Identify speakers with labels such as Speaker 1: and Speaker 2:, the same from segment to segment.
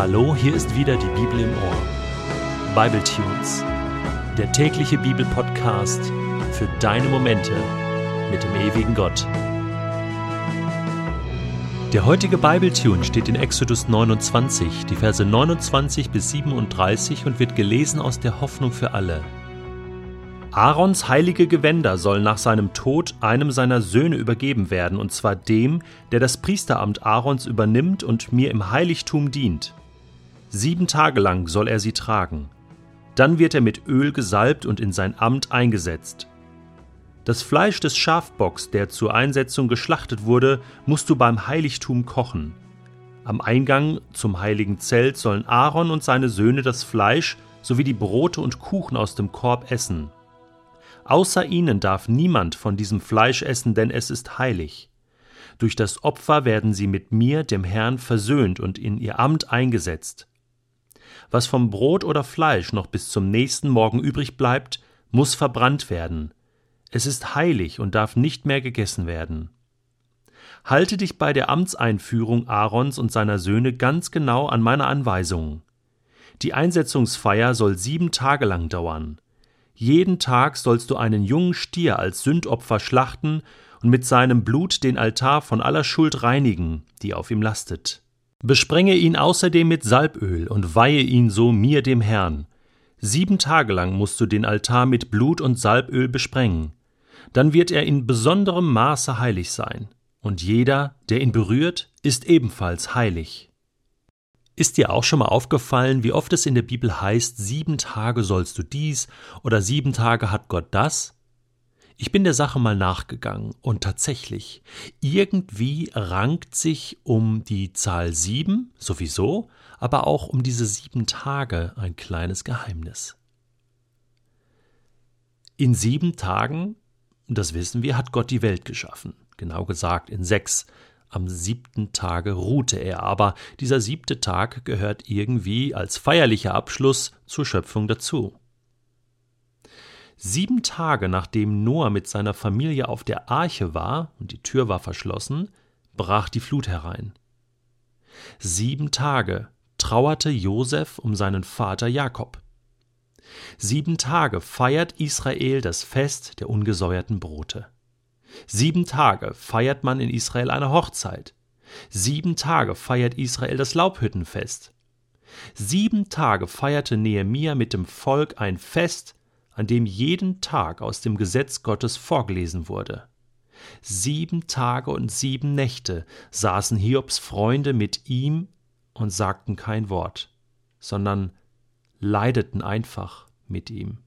Speaker 1: Hallo, hier ist wieder die Bibel im Ohr. Bible Tunes, der tägliche Bibelpodcast für deine Momente mit dem ewigen Gott. Der heutige Bible Tune steht in Exodus 29, die Verse 29 bis 37 und wird gelesen aus der Hoffnung für alle. Aarons heilige Gewänder sollen nach seinem Tod einem seiner Söhne übergeben werden, und zwar dem, der das Priesteramt Aarons übernimmt und mir im Heiligtum dient. Sieben Tage lang soll er sie tragen. Dann wird er mit Öl gesalbt und in sein Amt eingesetzt. Das Fleisch des Schafbocks, der zur Einsetzung geschlachtet wurde, musst du beim Heiligtum kochen. Am Eingang zum heiligen Zelt sollen Aaron und seine Söhne das Fleisch sowie die Brote und Kuchen aus dem Korb essen. Außer ihnen darf niemand von diesem Fleisch essen, denn es ist heilig. Durch das Opfer werden sie mit mir, dem Herrn, versöhnt und in ihr Amt eingesetzt. Was vom Brot oder Fleisch noch bis zum nächsten Morgen übrig bleibt, muss verbrannt werden. Es ist heilig und darf nicht mehr gegessen werden. Halte dich bei der Amtseinführung Aarons und seiner Söhne ganz genau an meine Anweisungen. Die Einsetzungsfeier soll sieben Tage lang dauern. Jeden Tag sollst du einen jungen Stier als Sündopfer schlachten und mit seinem Blut den Altar von aller Schuld reinigen, die auf ihm lastet. Besprenge ihn außerdem mit Salböl und weihe ihn so mir dem Herrn. Sieben Tage lang musst du den Altar mit Blut und Salböl besprengen. Dann wird er in besonderem Maße heilig sein, und jeder, der ihn berührt, ist ebenfalls heilig. Ist dir auch schon mal aufgefallen, wie oft es in der Bibel heißt, sieben Tage sollst du dies oder sieben Tage hat Gott das? Ich bin der Sache mal nachgegangen und tatsächlich, irgendwie rankt sich um die Zahl sieben sowieso, aber auch um diese sieben Tage ein kleines Geheimnis. In sieben Tagen, das wissen wir, hat Gott die Welt geschaffen. Genau gesagt in sechs, am siebten Tage ruhte er, aber dieser siebte Tag gehört irgendwie als feierlicher Abschluss zur Schöpfung dazu. Sieben Tage nachdem Noah mit seiner Familie auf der Arche war und die Tür war verschlossen, brach die Flut herein. Sieben Tage trauerte Josef um seinen Vater Jakob. Sieben Tage feiert Israel das Fest der ungesäuerten Brote. Sieben Tage feiert man in Israel eine Hochzeit. Sieben Tage feiert Israel das Laubhüttenfest. Sieben Tage feierte Nehemia mit dem Volk ein Fest, an dem jeden Tag aus dem Gesetz Gottes vorgelesen wurde. Sieben Tage und sieben Nächte saßen Hiobs Freunde mit ihm und sagten kein Wort, sondern leideten einfach mit ihm.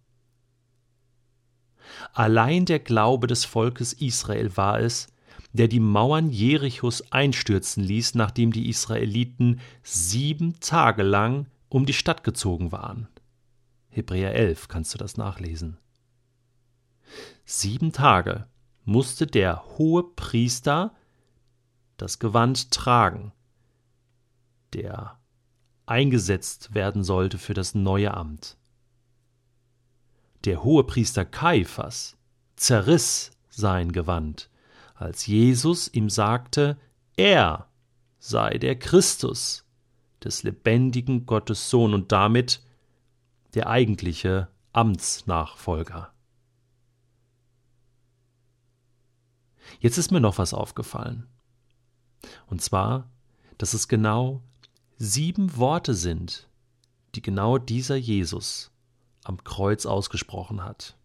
Speaker 1: Allein der Glaube des Volkes Israel war es, der die Mauern Jerichos einstürzen ließ, nachdem die Israeliten sieben Tage lang um die Stadt gezogen waren. Hebräer 11 kannst du das nachlesen. Sieben Tage musste der hohe Priester das Gewand tragen, der eingesetzt werden sollte für das neue Amt. Der Hohepriester Kaiphas zerriss sein Gewand, als Jesus ihm sagte, er sei der Christus des lebendigen Gottes Sohn und damit der eigentliche Amtsnachfolger. Jetzt ist mir noch was aufgefallen. Und zwar, dass es genau sieben Worte sind, die genau dieser Jesus am Kreuz ausgesprochen hat.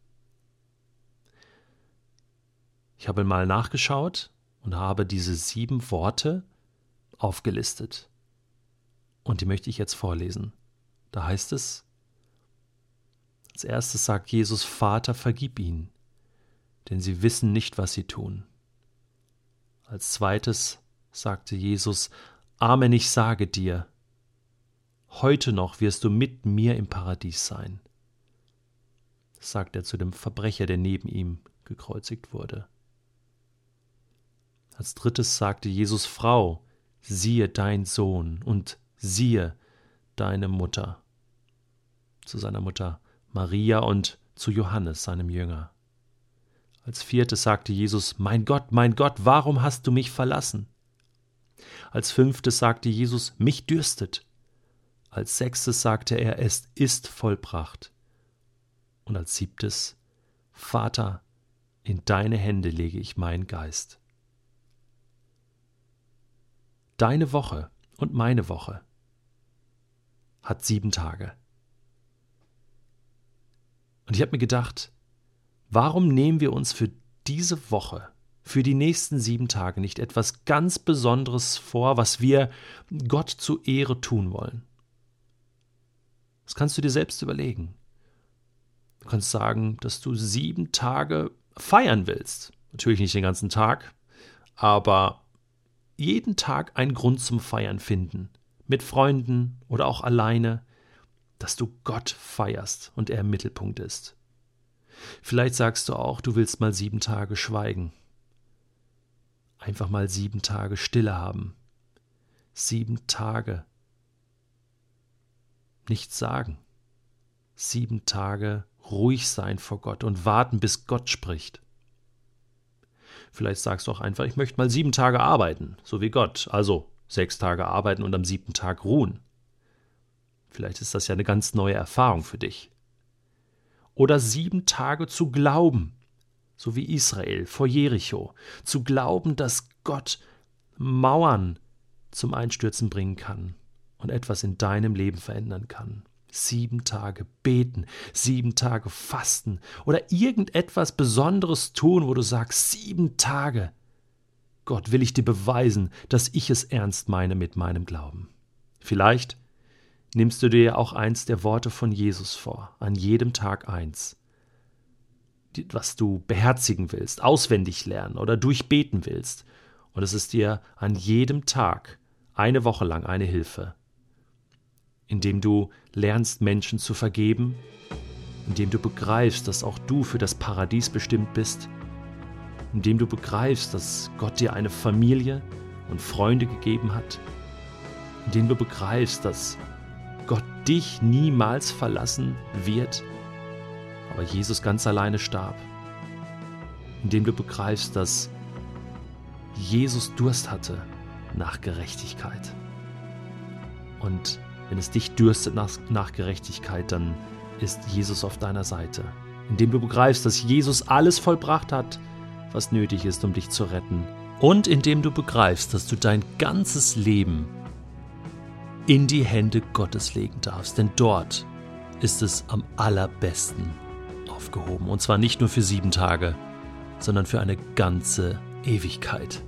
Speaker 1: Ich habe mal nachgeschaut und habe diese sieben Worte aufgelistet. Und die möchte ich jetzt vorlesen. Da heißt es, als erstes sagt Jesus, Vater, vergib ihnen, denn sie wissen nicht, was sie tun. Als zweites sagte Jesus, Amen, ich sage dir, heute noch wirst du mit mir im Paradies sein sagt er zu dem Verbrecher, der neben ihm gekreuzigt wurde. Als drittes sagte Jesus Frau, siehe dein Sohn und siehe deine Mutter. Zu seiner Mutter Maria und zu Johannes, seinem Jünger. Als viertes sagte Jesus, Mein Gott, mein Gott, warum hast du mich verlassen? Als fünftes sagte Jesus, Mich dürstet. Als sechstes sagte er, es ist vollbracht. Und als siebtes, Vater, in deine Hände lege ich meinen Geist. Deine Woche und meine Woche hat sieben Tage. Und ich habe mir gedacht, warum nehmen wir uns für diese Woche, für die nächsten sieben Tage nicht etwas ganz Besonderes vor, was wir Gott zu Ehre tun wollen? Das kannst du dir selbst überlegen. Du kannst sagen, dass du sieben Tage feiern willst. Natürlich nicht den ganzen Tag, aber jeden Tag einen Grund zum Feiern finden. Mit Freunden oder auch alleine, dass du Gott feierst und er im Mittelpunkt ist. Vielleicht sagst du auch, du willst mal sieben Tage schweigen. Einfach mal sieben Tage Stille haben. Sieben Tage. Nichts sagen. Sieben Tage ruhig sein vor Gott und warten, bis Gott spricht. Vielleicht sagst du auch einfach, ich möchte mal sieben Tage arbeiten, so wie Gott. Also sechs Tage arbeiten und am siebten Tag ruhen. Vielleicht ist das ja eine ganz neue Erfahrung für dich. Oder sieben Tage zu glauben, so wie Israel vor Jericho, zu glauben, dass Gott Mauern zum Einstürzen bringen kann und etwas in deinem Leben verändern kann. Sieben Tage beten, sieben Tage fasten oder irgendetwas Besonderes tun, wo du sagst, sieben Tage. Gott will ich dir beweisen, dass ich es ernst meine mit meinem Glauben. Vielleicht nimmst du dir auch eins der Worte von Jesus vor, an jedem Tag eins, was du beherzigen willst, auswendig lernen oder durchbeten willst, und es ist dir an jedem Tag eine Woche lang eine Hilfe indem du lernst, Menschen zu vergeben, indem du begreifst, dass auch du für das Paradies bestimmt bist, indem du begreifst, dass Gott dir eine Familie und Freunde gegeben hat, indem du begreifst, dass dich niemals verlassen wird, aber Jesus ganz alleine starb, indem du begreifst, dass Jesus Durst hatte nach Gerechtigkeit und wenn es dich dürstet nach, nach Gerechtigkeit, dann ist Jesus auf deiner Seite. Indem du begreifst, dass Jesus alles vollbracht hat, was nötig ist, um dich zu retten. Und indem du begreifst, dass du dein ganzes Leben in die Hände Gottes legen darfst. Denn dort ist es am allerbesten aufgehoben. Und zwar nicht nur für sieben Tage, sondern für eine ganze Ewigkeit.